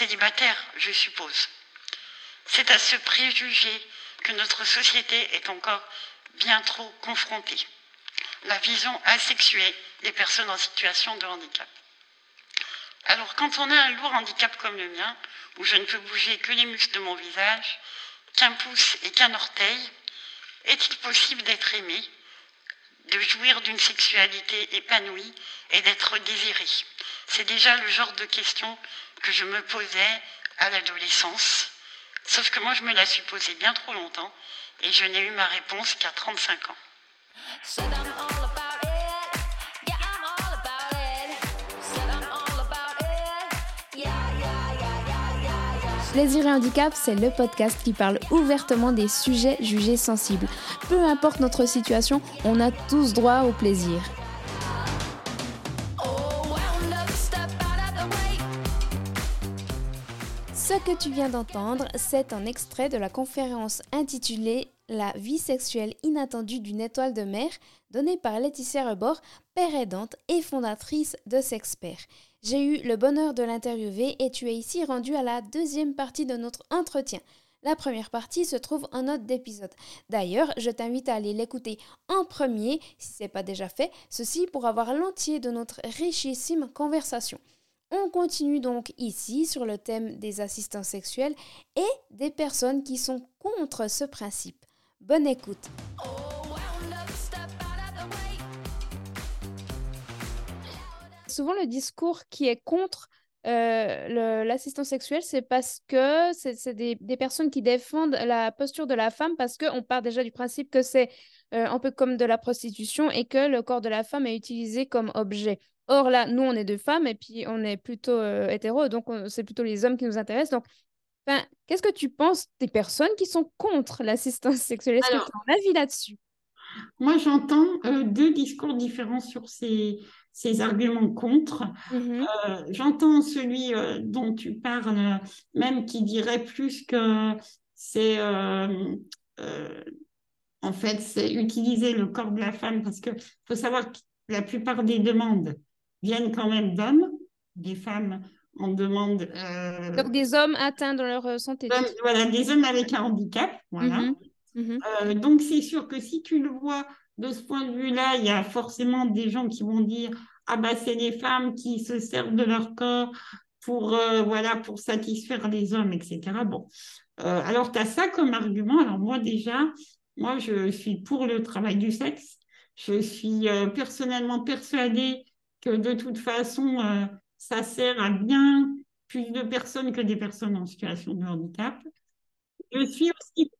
célibataire, je suppose. C'est à ce préjugé que notre société est encore bien trop confrontée. La vision asexuée des personnes en situation de handicap. Alors quand on a un lourd handicap comme le mien, où je ne peux bouger que les muscles de mon visage, qu'un pouce et qu'un orteil, est-il possible d'être aimé, de jouir d'une sexualité épanouie et d'être désiré? C'est déjà le genre de question que je me posais à l'adolescence, sauf que moi je me la suis posée bien trop longtemps et je n'ai eu ma réponse qu'à 35 ans. Plaisir et handicap, c'est le podcast qui parle ouvertement des sujets jugés sensibles. Peu importe notre situation, on a tous droit au plaisir. Ce que tu viens d'entendre, c'est un extrait de la conférence intitulée La vie sexuelle inattendue d'une étoile de mer, donnée par Laetitia Rebord, père aidante et fondatrice de Sexpert. J'ai eu le bonheur de l'interviewer et tu es ici rendu à la deuxième partie de notre entretien. La première partie se trouve en note d'épisode. D'ailleurs, je t'invite à aller l'écouter en premier si ce n'est pas déjà fait, ceci pour avoir l'entier de notre richissime conversation. On continue donc ici sur le thème des assistants sexuels et des personnes qui sont contre ce principe. Bonne écoute. souvent le discours qui est contre euh, l'assistance sexuelle, c'est parce que c'est des, des, personnes qui défendent la posture de la femme parce qu'on part déjà du principe que c'est euh, un peu comme de la prostitution et que le corps de la femme est utilisé comme objet. Or là, nous, on est deux femmes et puis on est plutôt euh, hétéro, donc c'est plutôt les hommes qui nous intéressent. Donc, qu'est-ce que tu penses des personnes qui sont contre l'assistance sexuelle? Est-ce que tu as un avis là-dessus? Moi, j'entends deux discours différents sur ces, ces arguments contre. Mm-hmm. Euh, j'entends celui euh, dont tu parles, même qui dirait plus que c'est euh, en fait c'est utiliser le corps de la femme parce que faut savoir que la plupart des demandes viennent quand même d'hommes, des femmes en demande. Donc des hommes atteints dans leur santé. voilà, des hommes avec un handicap, voilà. Mm-hmm. Mm-hmm. donc c'est sûr que si tu le vois de ce point de vue-là, il y a forcément des gens qui vont dire ah bah c'est les femmes qui se servent de leur corps pour euh, voilà pour satisfaire les hommes, etc. Bon, euh, alors tu as ça comme argument. Alors moi déjà, moi je suis pour le travail du sexe. Je suis euh, personnellement persuadée que de toute façon ça sert à bien plus de personnes que des personnes en situation de handicap. Je suis aussi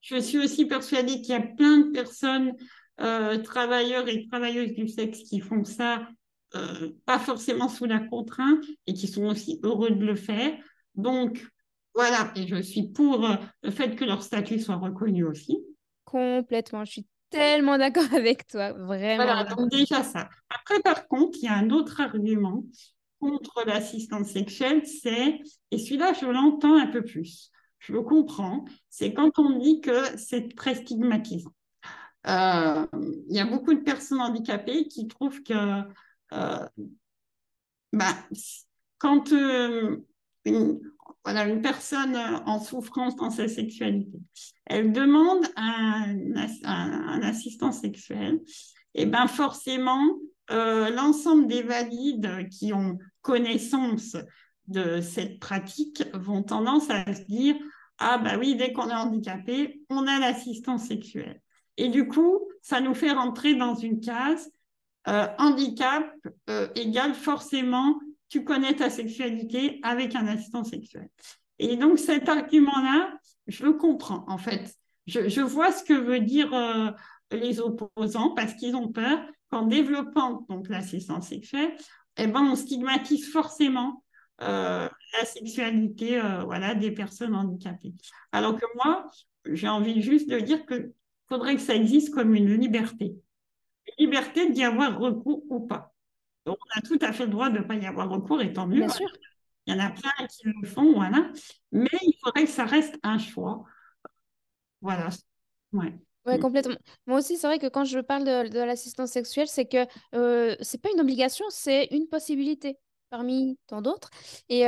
je suis aussi persuadée qu'il y a plein de personnes, euh, travailleurs et travailleuses du sexe, qui font ça euh, pas forcément sous la contrainte et qui sont aussi heureux de le faire. Donc, voilà, et je suis pour euh, le fait que leur statut soit reconnu aussi. Complètement, je suis tellement d'accord avec toi, vraiment. Voilà, donc déjà ça. Après, par contre, il y a un autre argument contre l'assistance sexuelle, c'est, et celui-là, je l'entends un peu plus je le comprends, c'est quand on dit que c'est très stigmatisant. Euh, il y a beaucoup de personnes handicapées qui trouvent que ben, quand euh, une, voilà, une personne en souffrance dans sa sexualité, elle demande un, un, assistant sexuel, et ben forcément, l'ensemble des valides qui ont connaissance de cette pratique vont tendance à se dire ah bah oui, dès qu'on est handicapé, on a l'assistance sexuelle. Et du coup, ça nous fait rentrer dans une case euh, handicap euh, égale forcément tu connais ta sexualité avec un assistant sexuel. Et donc cet argument-là, je le comprends en fait. Je, vois ce que veut dire euh, les opposants parce qu'ils ont peur qu'en développant donc l'assistance sexuelle, eh ben, on stigmatise forcément euh, la sexualité euh, voilà, des personnes handicapées. Alors que moi, j'ai envie juste de dire qu'il faudrait que ça existe comme une liberté. Une liberté d'y avoir recours ou pas. Donc, on a tout à fait le droit de ne pas y avoir recours, et tant mieux. Bien sûr. Il y en a plein qui le font, voilà. Mais il faudrait que ça reste un choix. Voilà. Ouais. Oui, complètement. Moi aussi, c'est vrai que quand je parle de, de l'assistance sexuelle, c'est que euh, c'est pas une obligation, c'est une possibilité. Parmi tant d'autres. Et,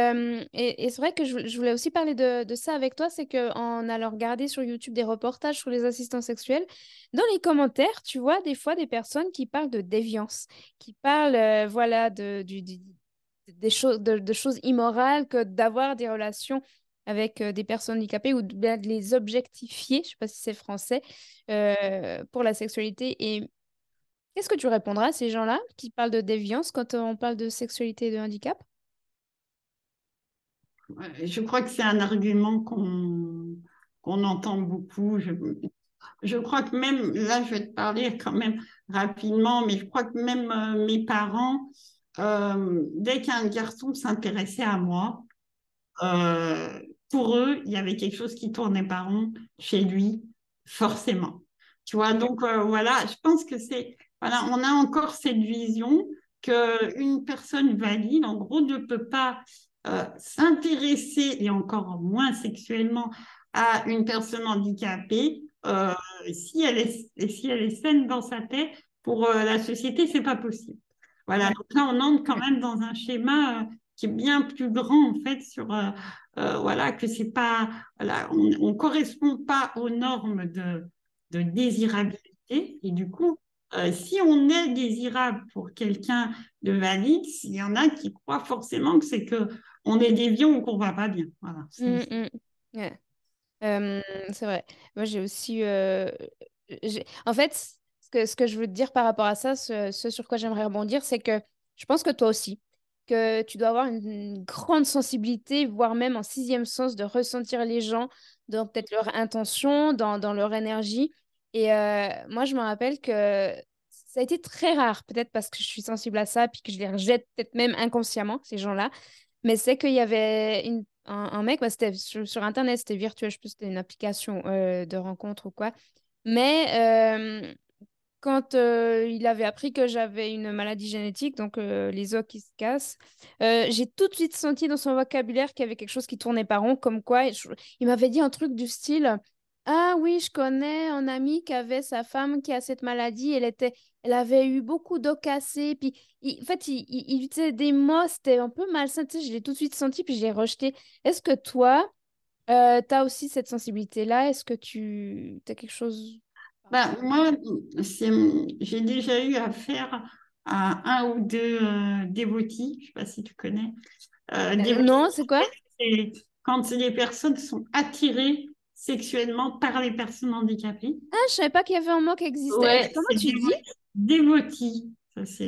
et, c'est vrai que je, voulais aussi parler de, de ça avec toi, c'est qu'en allant regarder sur YouTube des reportages sur les assistants sexuels, dans les commentaires, tu vois des fois des personnes qui parlent de déviance, qui parlent voilà, de, du, des choses, de, choses immorales que d'avoir des relations avec des personnes handicapées ou de, de les objectifier, je ne sais pas si c'est français, pour la sexualité. Et Qu'est-ce que tu répondras à ces gens-là qui parlent de déviance quand on parle de sexualité et de handicap? Je crois que c'est un argument qu'on qu'on entend beaucoup. Je, crois que même, là, je vais te parler quand même rapidement, mais je crois que même euh, mes parents, euh, dès qu'un garçon s'intéressait à moi, euh, pour eux, il y avait quelque chose qui tournait pas rond chez lui, forcément. Tu vois, donc voilà, je pense que c'est voilà, on a encore cette vision qu'une personne valide, en gros, ne peut pas euh, s'intéresser, et encore moins sexuellement, à une personne handicapée euh, si, elle est, si elle est saine dans sa tête. Pour euh, la société, c'est pas possible. Voilà, donc là, on entre quand même dans un schéma qui est bien plus grand, en fait, sur, voilà, que c'est pas, voilà, on ne correspond pas aux normes de, de désirabilité, et du coup, euh, si on est désirable pour quelqu'un de valide, il y en a qui croient forcément que c'est que on est déviant ou qu'on va pas bien. Voilà. C'est mmh, mmh. euh, vrai. Moi, j'ai aussi. Euh, en fait, ce que, ce que je veux te dire par rapport à ça, ce, sur quoi j'aimerais rebondir, c'est que je pense que toi aussi, que tu dois avoir une, grande sensibilité, voire même en sixième sens, de ressentir les gens dans peut-être leur intention, dans, dans leur énergie. Et euh, moi, je me rappelle que ça a été très rare, peut-être parce que je suis sensible à ça, puis que je les rejette peut-être même inconsciemment, ces gens-là. Mais c'est qu'il y avait un, mec, bah, c'était sur, Internet, c'était virtuel, je pense c'était une application euh, de rencontre ou quoi. Mais euh, quand il avait appris que j'avais une maladie génétique, donc les os qui se cassent, j'ai tout de suite senti dans son vocabulaire qu'il y avait quelque chose qui tournait pas rond, comme quoi il m'avait dit un truc du style ah oui, je connais un ami qui avait sa femme qui a cette maladie. Elle était, elle avait eu beaucoup d'eau cassée. Puis, en fait, il, il, utilisait des mots, c'était un peu malsain. Tu sais, je l'ai tout de suite senti, puis je l'ai rejeté. Est-ce que toi, euh, tu as aussi cette sensibilité-là? Est-ce que tu as quelque chose ben, Moi, j'ai déjà eu affaire à un ou deux euh, dévotis. Je ne sais pas si tu connais. Euh, non, c'est quoi? Quand les personnes sont attirées sexuellement par les personnes handicapées. Ah, je savais pas qu'il y avait un mot qui existait. Comment tu dis Dévotis. Ça,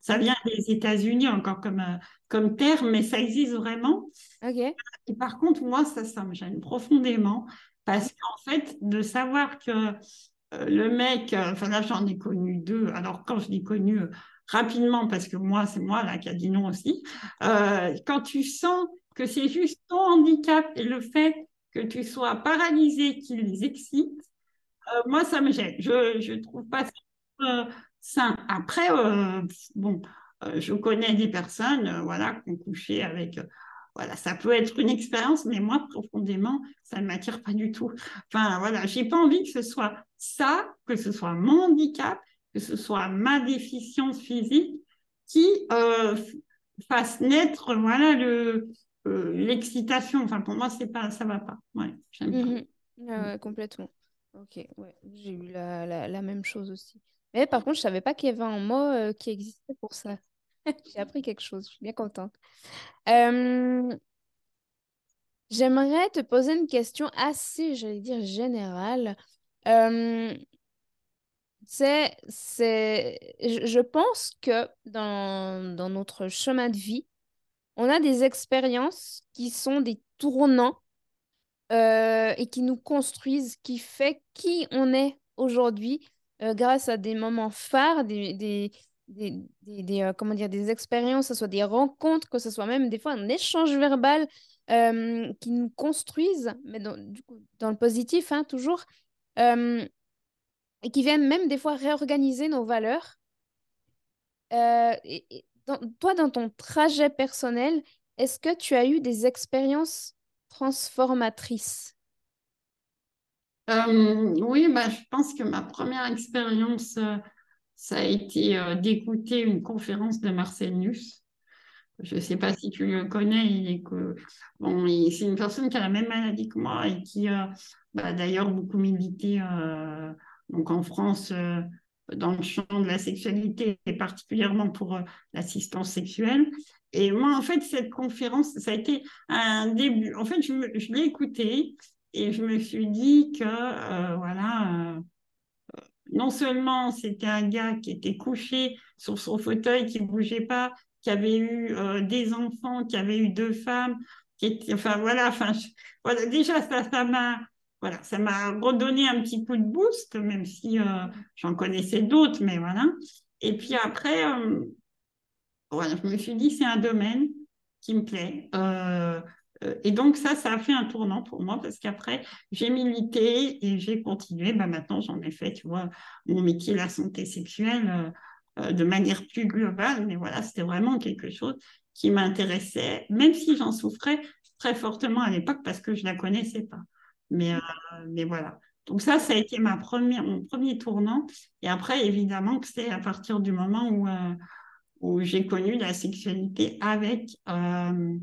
ça, vient des États-Unis encore comme, euh, comme terme, mais ça existe vraiment. Et par contre, moi, ça, ça me gêne profondément parce qu'en fait, de savoir que euh, le mec, euh, enfin là, j'en ai connu deux. Alors, quand je l'ai connu rapidement, parce que moi, c'est moi là qui a dit non aussi, quand tu sens que c'est juste ton handicap et le fait que tu sois paralysé qui les excite, euh, moi, ça me gêne. Je ne trouve pas ça euh, sain. Après, euh, bon, je connais des personnes voilà, qui ont couché avec. voilà, ça peut être une expérience, mais moi, profondément, ça ne m'attire pas du tout. Enfin, voilà, j'ai pas envie que ce soit ça, que ce soit mon handicap, que ce soit ma déficience physique qui fasse naître voilà, le, euh, l'excitation. Enfin, pour moi, c'est pas, ça va pas. Ouais, j'aime pas. complètement. Ok, ouais, j'ai eu la, la, même chose aussi. Mais par contre, je savais pas qu'il y avait un mot euh, qui existait pour ça. j'ai appris quelque chose, je suis bien contente. Euh, j'aimerais te poser une question assez, j'allais dire, générale. je pense que dans, dans notre chemin de vie, on a des expériences qui sont des tournants euh, et qui nous construisent, qui fait qui on est aujourd'hui euh, grâce à des moments phares, des, des, des, euh, comment dire, des expériences, que ce soit des rencontres, que ce soit même des fois un échange verbal qui nous construisent, mais dans, du coup, dans le positif, hein, toujours, et qui viennent même des fois réorganiser nos valeurs. Toi, dans ton trajet personnel, est-ce que tu as eu des expériences transformatrices? Euh, Oui, bah, je pense que ma première expérience, euh, ça a été euh, d'écouter une conférence de Marcel Nuss. je ne sais pas si tu le connais, il que bon, c'est une personne qui a la même maladie que moi et qui bah, d'ailleurs beaucoup milité donc en France dans le champ de la sexualité et particulièrement pour l'assistance sexuelle. Et moi, en fait, cette conférence, ça a été un début. En fait, je, l'ai écoutée et je me suis dit que, euh, voilà, euh, non seulement c'était un gars qui était couché sur son fauteuil, qui ne bougeait pas, qui avait eu euh, des enfants, qui avait eu deux femmes, qui était, enfin voilà, enfin, voilà, déjà ça m'a, voilà, ça m'a redonné un petit coup de boost, même si j'en connaissais d'autres, mais voilà. Et puis après, voilà, je me suis dit, c'est un domaine qui me plaît. Euh, euh, et donc ça, ça a fait un tournant pour moi parce qu'après, j'ai milité et j'ai continué. Ben, maintenant, j'en ai fait, tu vois, mon métier, la santé sexuelle, euh, de manière plus globale. Mais voilà, c'était vraiment quelque chose qui m'intéressait, même si j'en souffrais très fortement à l'époque parce que je ne la connaissais pas. Mais, mais voilà. Donc ça, ça a été ma première, mon premier tournant. Et après, évidemment, que c'est à partir du moment où où j'ai connu la sexualité avec, euh,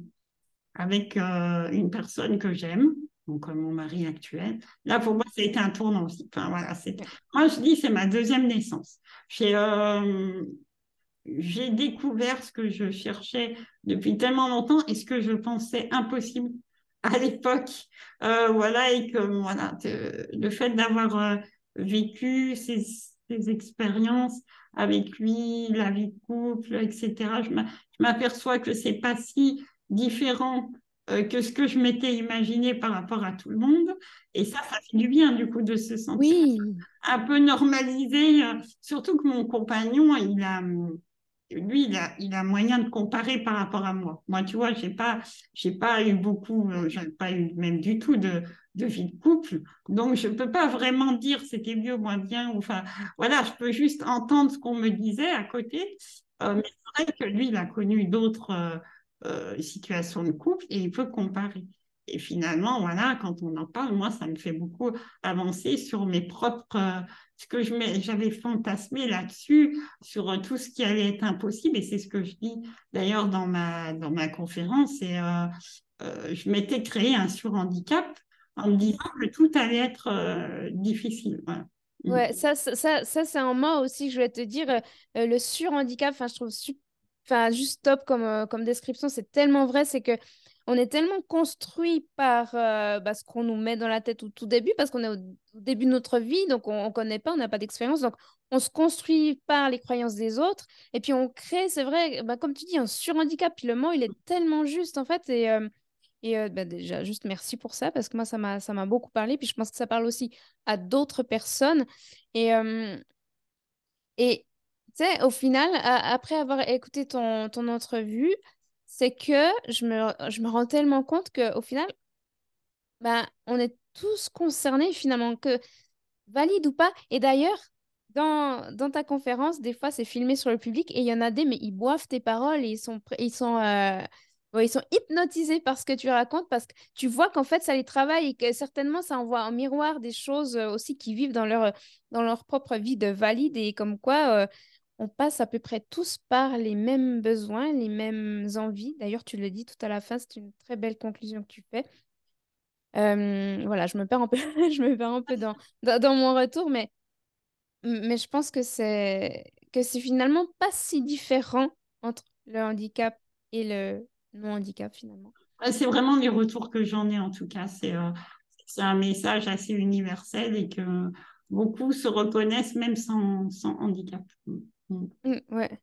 avec euh, une personne que j'aime, donc euh, mon mari actuel. Là, pour moi, ça a été un tournant aussi. Enfin, voilà, moi, je dis, c'est ma deuxième naissance. J'ai j'ai découvert ce que je cherchais depuis tellement longtemps et ce que je pensais impossible à l'époque. voilà, et que voilà, le fait d'avoir vécu ces, ces expériences avec lui, la vie de couple, etc. Je m'aperçois que c'est pas si différent euh, que ce que je m'étais imaginé par rapport à tout le monde. Et ça, ça fait du bien, du coup, de se sentir un peu normalisé. Euh, surtout que mon compagnon, il a, lui, il a, moyen de comparer par rapport à moi. Moi, tu vois, j'ai pas, pas eu beaucoup, euh, j'ai pas eu même du tout de, vie de couple. Donc, je ne peux pas vraiment dire c'était mieux ou moins bien. Enfin, voilà, je peux juste entendre ce qu'on me disait à côté. Euh, mais c'est vrai que lui, il a connu d'autres euh, situations de couple et il peut comparer. Et finalement, voilà, quand on en parle, moi, ça me fait beaucoup avancer sur mes propres, ce que j'avais fantasmé là-dessus, sur tout ce qui allait être impossible. Et c'est ce que je dis d'ailleurs dans ma, dans ma conférence. Et je m'étais créé un surhandicap en me disant que tout allait être euh, difficile. Mm. Ouais, ça, ça, ça, c'est un mot aussi que je vais te dire. Euh, euh, le surhandicap, je trouve enfin, juste top comme, comme description. C'est tellement vrai. C'est que on est tellement construit par bah, ce qu'on nous met dans la tête au tout début, parce qu'on est au, début de notre vie, donc on ne connaît pas, on n'a pas d'expérience. Donc, on se construit par les croyances des autres. Et puis, on crée, c'est vrai, bah, comme tu dis, un surhandicap. Puis le mot, il est tellement juste, en fait. Et et bah, déjà, juste merci pour ça, parce que moi, ça m'a, beaucoup parlé. Puis je pense que ça parle aussi à d'autres personnes. Et, et tu sais, au final, après avoir écouté ton, ton entrevue, c'est que je me, rends tellement compte qu'au final, bah, on est tous concernés finalement, que valide ou pas. Et d'ailleurs, dans, ta conférence, des fois, c'est filmé sur le public et il y en a des, mais ils boivent tes paroles et ils sont, sont ils sont hypnotisés par ce que tu racontes parce que tu vois qu'en fait, ça les travaille et que certainement, ça envoie en miroir des choses euh, aussi qui vivent dans leur, dans leur propre vie de valide et comme quoi euh, on passe à peu près tous par les mêmes besoins, les mêmes envies. D'ailleurs, tu le dis tout à la fin, c'est une très belle conclusion que tu fais. Euh, voilà, je me perds un peu, je me perds un peu dans, dans, mon retour, mais, mais je pense que c'est que c'est finalement pas si différent entre le handicap et le, non handicap finalement. C'est vraiment les retours que j'en ai en tout cas. C'est euh, un message assez universel et que beaucoup se reconnaissent même sans, sans handicap. Mm. Mm, ouais.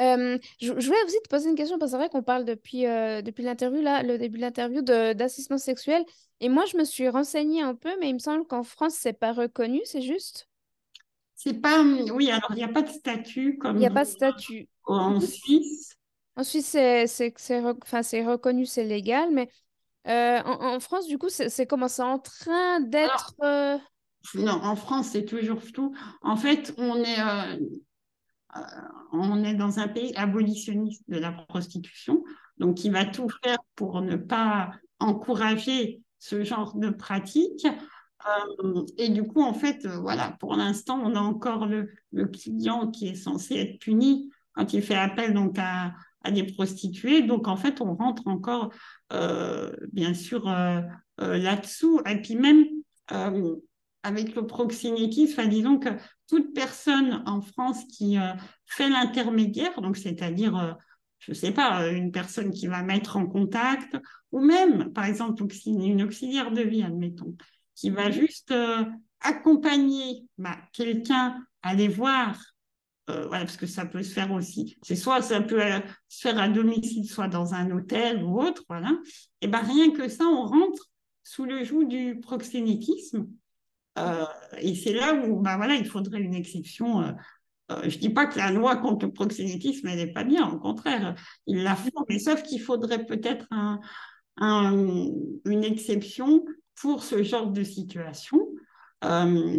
Euh, je, voulais aussi te poser une question parce que c'est vrai qu'on parle depuis, euh, depuis l'interview, là, le début de l'interview d'assistance sexuelle. Et moi, je me suis renseignée un peu, mais il me semble qu'en France, c'est pas reconnu, c'est juste? C'est pas. Oui, alors il n'y a pas de statut comme. Il n'y a pas de statut. En Suisse. Ensuite, c'est reconnu, c'est légal, mais euh, en, France, du coup, c'est comment c'est en train d'être. Euh, non, en France, c'est toujours tout. En fait, on est, euh, on est dans un pays abolitionniste de la prostitution, donc qui va tout faire pour ne pas encourager ce genre de pratique. et du coup, en fait, voilà, pour l'instant, on a encore le, client qui est censé être puni quand il fait appel donc à, des prostituées. Donc, en fait, on rentre encore, euh, bien sûr, là-dessous. Et puis même, avec le proxénétisme, disons que toute personne en France qui fait l'intermédiaire, donc c'est-à-dire je ne sais pas, une personne qui va mettre en contact, ou même, par exemple, une auxiliaire de vie, admettons, qui va mhm. juste euh, accompagner bah, quelqu'un à aller voir, euh, voilà, parce que ça peut se faire aussi. C'est soit ça peut euh, se faire à domicile, soit dans un hôtel ou autre, voilà. Et ben rien que ça, on rentre sous le joug du proxénétisme. Et c'est là où, bah, voilà, il faudrait une exception euh, je ne dis pas que la loi contre le proxénétisme, elle n'est pas bien, au contraire, il la font, mais sauf qu'il faudrait peut-être une exception pour ce genre de situation. Euh,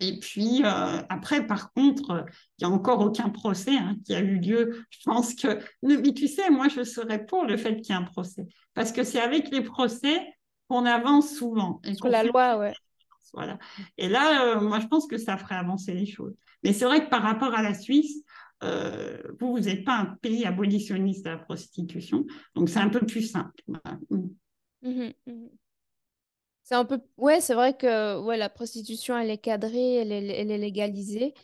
et puis, euh, après, par contre, il n'y a encore aucun procès hein, qui a eu lieu. Je pense que, mais tu sais, moi, je serais pour le fait qu'il y ait un procès, parce que c'est avec les procès qu'on avance souvent. Et Sur la loi, ouais. Voilà. Et là, moi, je pense que ça ferait avancer les choses. Mais c'est vrai que par rapport à la Suisse, euh, vous, n'êtes pas un pays abolitionniste de la prostitution, donc c'est un peu plus simple. Mm. Mmh mmh c'est un peu, ouais, c'est vrai que ouais, la prostitution, elle est cadrée, elle est, elle est légalisée.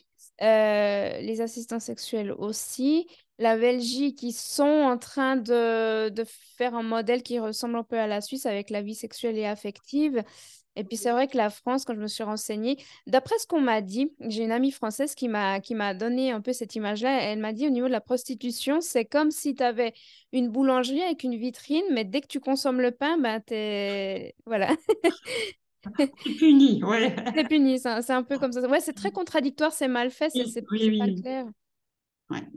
Euh, les assistants sexuels aussi. La Belgique, ils sont en train de, faire un modèle qui ressemble un peu à la Suisse avec la vie sexuelle et affective. Et puis c'est vrai que la France, quand je me suis renseignée, d'après ce qu'on m'a dit, j'ai une amie française qui m'a qui m'a donné un peu cette image-là. Elle m'a dit au niveau de la prostitution, c'est comme si tu avais une boulangerie avec une vitrine, mais dès que tu consommes le pain, ben t'es voilà. T'es puni, ouais. T'es puni, c'est un peu comme ça. Ouais, c'est très contradictoire, c'est mal fait, c'est pas clair.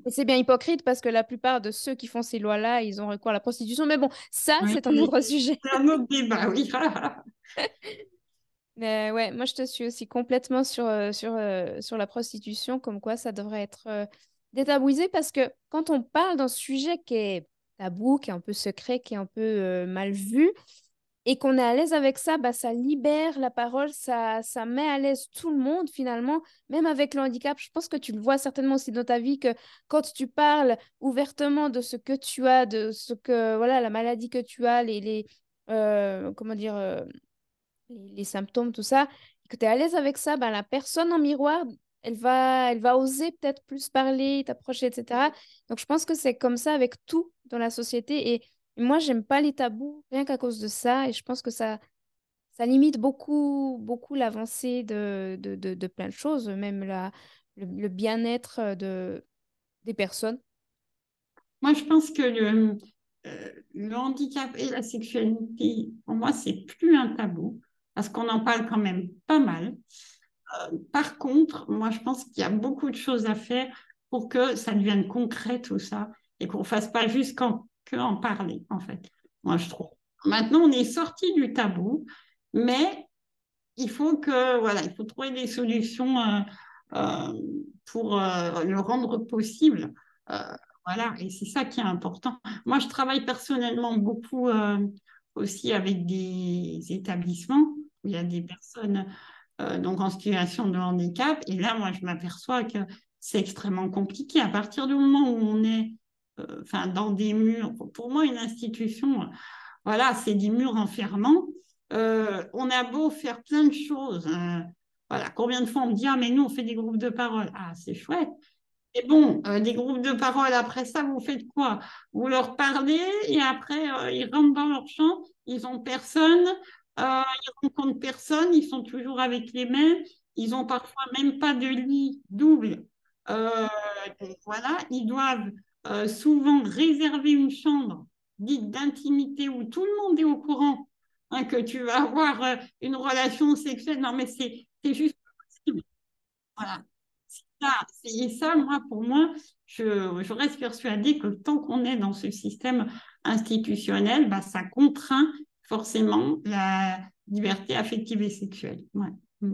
Et c'est bien hypocrite parce que la plupart de ceux qui font ces lois-là, ils ont recours à la prostitution. Mais bon, ça, c'est un autre sujet. C'est un autre débat, oui. Mais ouais, moi je te suis aussi complètement sur, euh, sur, euh, sur la prostitution, comme quoi ça devrait être euh, détabouisé parce que quand on parle d'un sujet qui est tabou, qui est un peu secret, qui est un peu mal vu, et qu'on est à l'aise avec ça, bah, ça libère la parole, ça, ça met à l'aise tout le monde finalement, même avec le handicap. Je pense que tu le vois certainement aussi dans ta vie que quand tu parles ouvertement de ce que tu as, de ce que, voilà, la maladie que tu as, les, les comment dire, les, symptômes, tout ça, et que tu es à l'aise avec ça, ben, la personne en miroir, elle va, elle va oser peut-être plus parler, t'approcher, etc. Donc, je pense que c'est comme ça avec tout dans la société. Et moi, j'aime pas les tabous, rien qu'à cause de ça. Et je pense que ça, ça limite beaucoup, beaucoup l'avancée de, de, de, plein de choses, même la, le, bien-être de, des personnes. Moi, je pense que le, euh, le handicap et la sexualité, pour moi, c'est plus un tabou parce qu'on en parle quand même pas mal. Euh, par contre, moi, je pense qu'il y a beaucoup de choses à faire pour que ça devienne concret tout ça et qu'on ne fasse pas juste qu'en, parler, en fait. Moi, je trouve. Maintenant, on est sorti du tabou, mais il faut que, voilà, il faut trouver des solutions euh, euh, pour le rendre possible. voilà, et c'est ça qui est important. Moi, je travaille personnellement beaucoup aussi avec des établissements où il y a des personnes euh, donc en situation de handicap. Et là, moi, je m'aperçois que c'est extrêmement compliqué. À partir du moment où on est euh, dans des murs, pour moi, une institution, voilà, c'est des murs enfermants. Euh, on a beau faire plein de choses. voilà, combien de fois on me dit Ah, mais nous, on fait des groupes de parole. Ah, c'est chouette. Et bon, des groupes de parole, après ça, vous faites quoi? Vous leur parlez et après, ils rentrent dans leur champ, ils n'ont personne, euh, ils rencontrent personne, ils sont toujours avec les mêmes, ils ont parfois même pas de lit double. Euh, voilà, ils doivent euh, souvent réserver une chambre dite d'intimité où tout le monde est au courant hein, que tu vas avoir euh, une relation sexuelle. Non, mais c'est juste possible. Voilà. Ça, et ça, moi, pour moi, je, je reste persuadée que tant qu'on est dans ce système institutionnel, bah, ça contraint forcément la liberté affective et sexuelle. Ouais. Mm.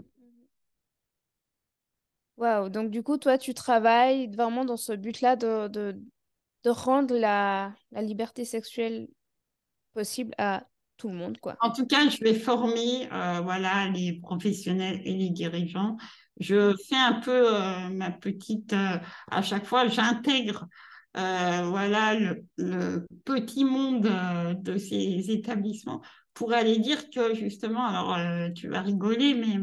Waouh, donc du coup, toi, tu travailles vraiment dans ce but-là de, de, de, rendre la, la liberté sexuelle possible à tout le monde, quoi. En tout cas, je vais former euh, voilà, les professionnels et les dirigeants. Je fais un peu euh, ma petite... Euh, à chaque fois, j'intègre voilà, le, petit monde de ces établissements pour aller dire que justement, alors tu vas rigoler, mais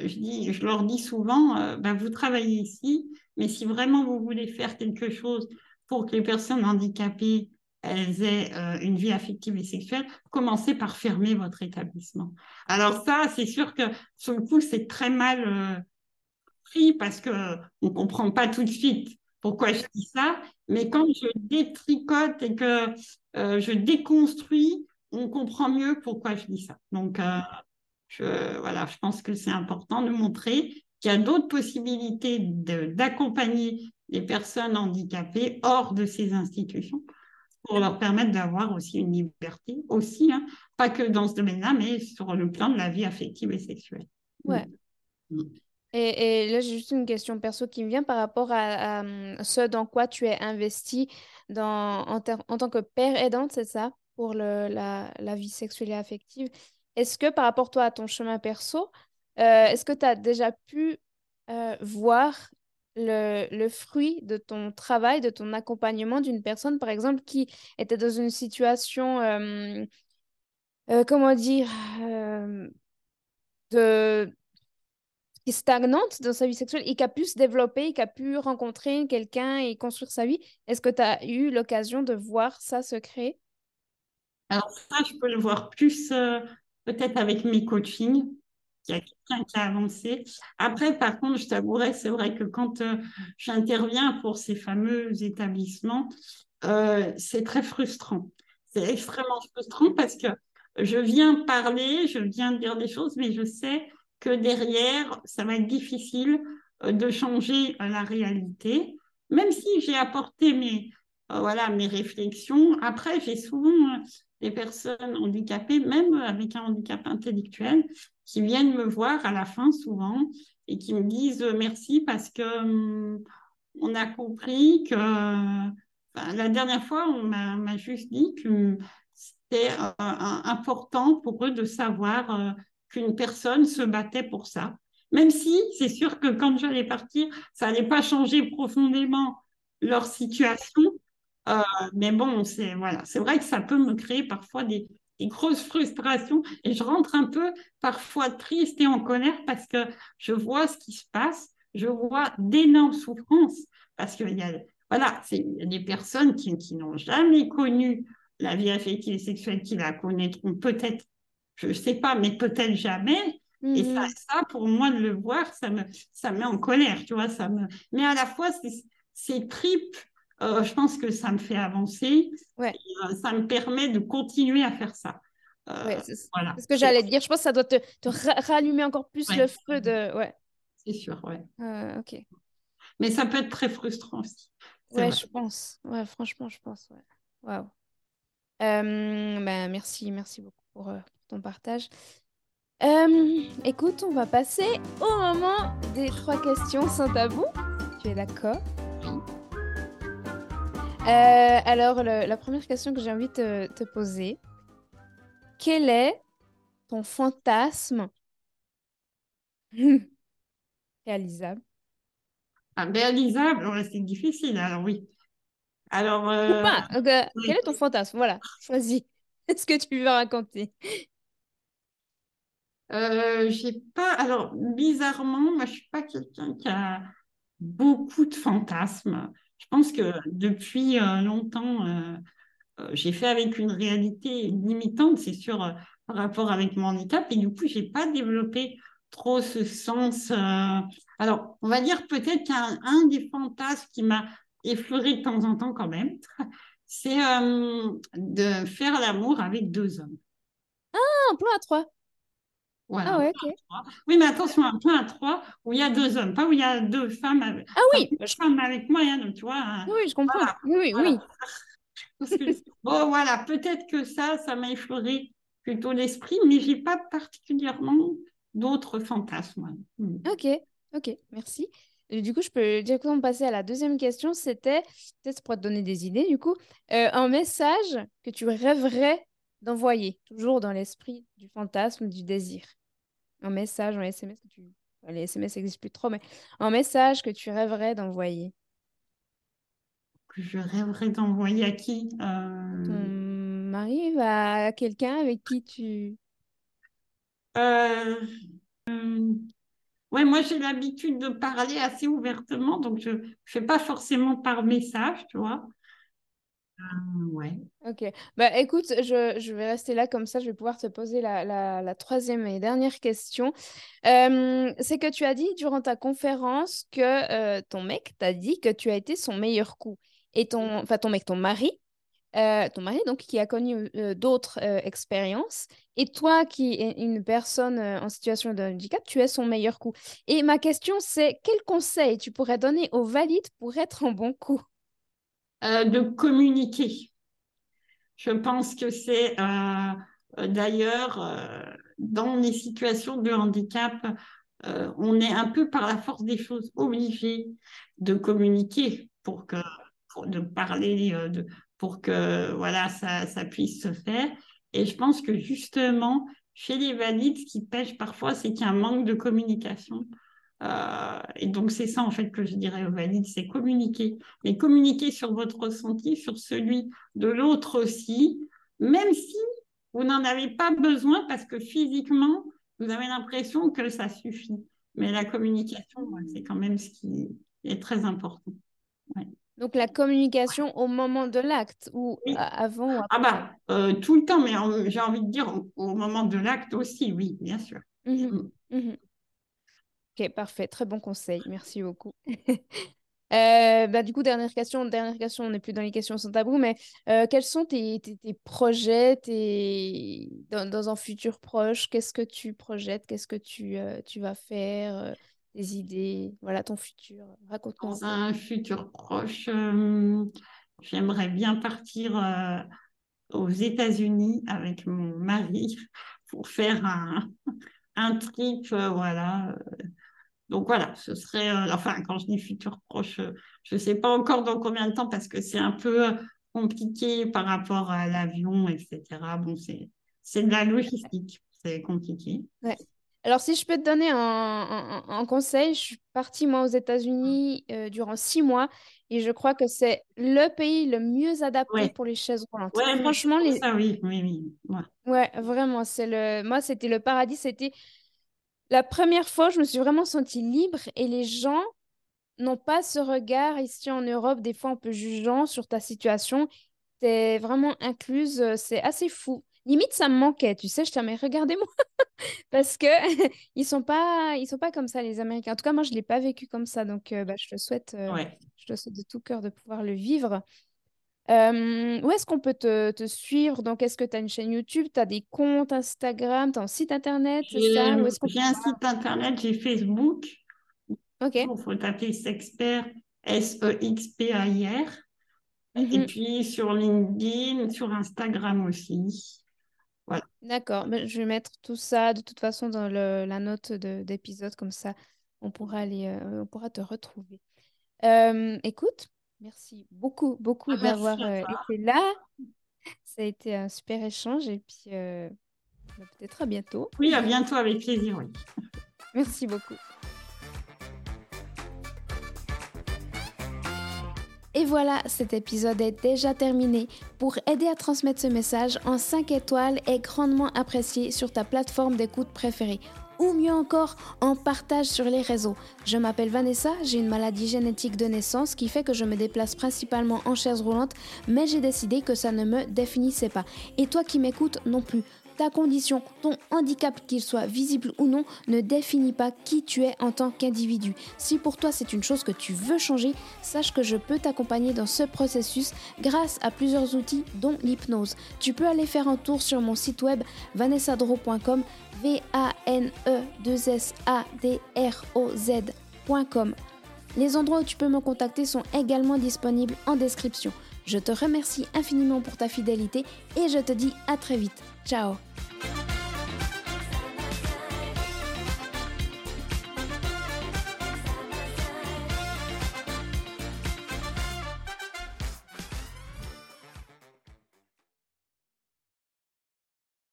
je, dis, je leur dis souvent, ben, vous travaillez ici, mais si vraiment vous voulez faire quelque chose pour que les personnes handicapées elles aient euh, une vie affective et sexuelle, commencez par fermer votre établissement. Alors ça, c'est sûr que sur le coup, c'est très mal euh, pris parce qu'on ne comprend pas tout de suite pourquoi je dis ça, mais quand je détricote et que euh, je déconstruis, on comprend mieux pourquoi je dis ça. Donc, je, voilà, je pense que c'est important de montrer qu'il y a d'autres possibilités d'accompagner les personnes handicapées hors de ces institutions pour leur permettre d'avoir aussi une liberté, aussi, hein, pas que dans ce domaine-là, mais sur le plan de la vie affective et sexuelle. Ouais. Mm. Et, là, j'ai juste une question perso qui me vient par rapport à, ce dans quoi tu es investi dans, en, tant que père aidante, c'est ça, pour le, la, vie sexuelle et affective. Est-ce que par rapport toi à ton chemin perso, euh, est-ce que tu as déjà pu euh, voir le, fruit de ton travail, de ton accompagnement d'une personne, par exemple, qui était dans une situation, euh, euh, comment dire, euh, de stagnante dans sa vie sexuelle et qui a pu se développer, qui a pu rencontrer quelqu'un et construire sa vie. Est-ce que tu as eu l'occasion de voir ça se créer? Alors ça, je peux le voir plus peut-être avec mes coachings il y a quelqu'un qui a avancé. Après, par contre, je t'avouerai, c'est vrai que quand euh, j'interviens pour ces fameux établissements, euh, c'est très frustrant. C'est extrêmement frustrant parce que je viens parler, je viens dire des choses, mais je sais que derrière, ça va être difficile euh, de changer la réalité. Même si j'ai apporté mes, voilà, mes réflexions, après, j'ai souvent des personnes handicapées, même avec un handicap intellectuel, qui viennent me voir à la fin souvent et qui me disent euh, merci parce que hum, on a compris que la dernière fois, on m'a juste dit que c'était euh, important pour eux de savoir euh, qu'une personne se battait pour ça. Même si c'est sûr que quand j'allais partir, ça n'allait pas changer profondément leur situation, euh, mais bon, c'est voilà, c'est vrai que ça peut me créer parfois des, grosses frustrations et je rentre un peu parfois triste et en colère parce que je vois ce qui se passe, je vois d'énormes souffrances parce qu'il y a voilà, c'est des personnes qui, qui n'ont jamais connu la vie affective et sexuelle, qui la connaîtront peut-être, je ne sais pas, mais peut-être jamais. Et ça, mhm. ça, pour moi, de le voir, ça me, ça me met en colère, tu vois. Ça me... Mais à la fois, c'est tripes euh, je pense que ça me fait avancer. Ouais. Euh, ça me permet de continuer à faire ça. Euh, c'est ce que j'allais dire. Je pense que ça doit te, te rallumer encore plus le feu de. Ouais. C'est sûr, ouais. ok. Mais ça peut être très frustrant aussi. Ouais, je pense. Ouais, franchement, je pense. Ben, merci, merci beaucoup pour, ton partage. écoute, on va passer au moment des trois questions sans tabou. Tu es d'accord? Euh, alors, la première question que j'ai envie de te, poser, quel est ton fantasme? Réalisable. Ah, Réalisable, c'est difficile, alors oui. Alors, euh, quel est ton fantasme? Voilà, choisis. Est-ce que tu veux raconter? Euh, j'ai pas. Alors, bizarrement, moi, je suis pas quelqu'un qui a beaucoup de fantasmes. Je pense que depuis euh, longtemps, euh, j'ai fait avec une réalité limitante, c'est sûr, par rapport avec mon handicap, et du coup, je n'ai pas développé trop ce sens. Alors, on va dire peut-être qu'un des fantasmes qui m'a effleuré de temps en temps quand même, c'est de faire l'amour avec deux hommes. Ah, un plan à trois. Ah ouais, Oui, mais attention, un point à trois où il y a deux hommes, pas où il y a deux femmes. Avec... Ah oui, avec moi, hein, tu vois. Hein. Oui, je comprends. Oui, oui, bon, voilà, peut-être que ça, ça m'a effleuré plutôt l'esprit, mais j'ai pas particulièrement d'autres fantasmes. Hmm. Ok, ok, merci. du coup, je peux directement passer à la deuxième question. C'était, peut-être pour te donner des idées, du coup, euh, un message que tu rêverais d'envoyer, toujours dans l'esprit du fantasme, du désir. Un message, un SMS que tu... Les SMS n'existent plus trop, mais un message que tu rêverais d'envoyer. que je rêverais d'envoyer à qui Ton mari à quelqu'un avec qui tu... Ouais, moi j'ai l'habitude de parler assez ouvertement, donc je ne fais pas forcément par message, tu vois. Euh, ouais. Ok. Bah écoute, je, je, vais rester là comme ça, je vais pouvoir te poser la, la, troisième et dernière question. Euh, c'est que tu as dit durant ta conférence que euh, ton mec t'a dit que tu as été son meilleur coup. Et ton, enfin ton mec, ton mari, euh, ton mari, donc, qui a connu d'autres expériences, et toi, qui es une personne en situation de handicap, tu es son meilleur coup. Et ma question, c'est quel conseil tu pourrais donner aux valides pour être en bon coup? De communiquer. Je pense que c'est d'ailleurs dans les situations de handicap, on est un peu par la force des choses obligé de communiquer pour que voilà, ça, ça puisse se faire. Et je pense que justement, chez les valides, ce qui pêche parfois, c'est qu'il y a un manque de communication. Euh, et donc, c'est ça, en fait, que je dirais aux valides, c'est communiquer. Mais communiquer sur votre ressenti, sur celui de l'autre aussi, même si vous n'en avez pas besoin parce que physiquement, vous avez l'impression que ça suffit. Mais la communication, c'est quand même ce qui est très important. Ouais. Donc la communication au moment de l'acte ou avant ou après Ah bah, euh, tout le temps, mais j'ai envie de dire au, moment de l'acte aussi, oui, bien sûr. Mmh mmh. Ok, parfait, très bon conseil, merci beaucoup. Euh, bah, du coup, dernière question, dernière question, on n'est plus dans les questions sans tabou, mais euh, quels sont tes, tes, projets tes... Dans, dans, un futur proche? Qu'est-ce que tu projettes? Qu'est-ce que tu, tu vas faire des idées, voilà ton futur. Raconte-moi. Dans un futur proche, euh, j'aimerais bien partir euh, aux États-Unis avec mon mari pour faire un, un trip, euh, voilà. Donc voilà, ce serait, enfin, quand je dis futur proche, je ne sais pas encore dans combien de temps parce que c'est un peu compliqué par rapport à l'avion, etc. Bon, c'est de la logistique, c'est compliqué. Ouais. Alors, si je peux te donner un, conseil, je suis partie moi aux États-Unis euh, durant six mois et je crois que c'est le pays le mieux adapté pour les chaises roulantes. Ouais, franchement, les... ça, oui, oui, oui. Ouais, vraiment, c'est le. Moi, c'était le paradis. C'était la première fois, je me suis vraiment sentie libre et les gens n'ont pas ce regard ici en Europe, des fois un peu jugeant sur ta situation. Tu es vraiment incluse, c'est assez fou. Limite, ça me manquait, tu sais, je t'en mais regardez-moi. Parce que ils sont pas ils sont pas comme ça les Américains. En tout cas, moi je l'ai pas vécu comme ça donc euh, bah, je te souhaite euh, je te souhaite de tout cœur de pouvoir le vivre. Euh, où est-ce qu'on peut te, te suivre? Donc, est-ce que tu as une chaîne YouTube, tu as des comptes Instagram, tu as un site internet? J'ai un site internet, j'ai Facebook. Ok. Il faut taper Sexpert, S-E-X-P-A-I-R. Et mhm. puis sur LinkedIn, sur Instagram aussi. D'accord, ben, je vais mettre tout ça de toute façon dans la note d'épisode, comme ça on pourra, aller, euh, on pourra te retrouver. Euh, écoute, merci beaucoup, beaucoup ah, d'avoir euh, été là. Ça a été un super échange et puis ben, peut-être à bientôt. Oui, à bientôt avec plaisir. Oui. Merci beaucoup. Et voilà, cet épisode est déjà terminé. Pour aider à transmettre ce message en 5 étoiles est grandement apprécié sur ta plateforme d'écoute préférée ou mieux encore en partage sur les réseaux. Je m'appelle Vanessa, j'ai une maladie génétique de naissance qui fait que je me déplace principalement en chaise roulante, mais j'ai décidé que ça ne me définissait pas. Et toi qui m'écoutes non plus ta condition, ton handicap, qu'il soit visible ou non, ne définit pas qui tu es en tant qu'individu. Si pour toi c'est une chose que tu veux changer, sache que je peux t'accompagner dans ce processus grâce à plusieurs outils dont l'hypnose. Tu peux aller faire un tour sur mon site web vanessadro.com v a n e 2 s a d r o z.com. Les endroits où tu peux me contacter sont également disponibles en description. Je te remercie infiniment pour ta fidélité et je te dis à très vite. Ciao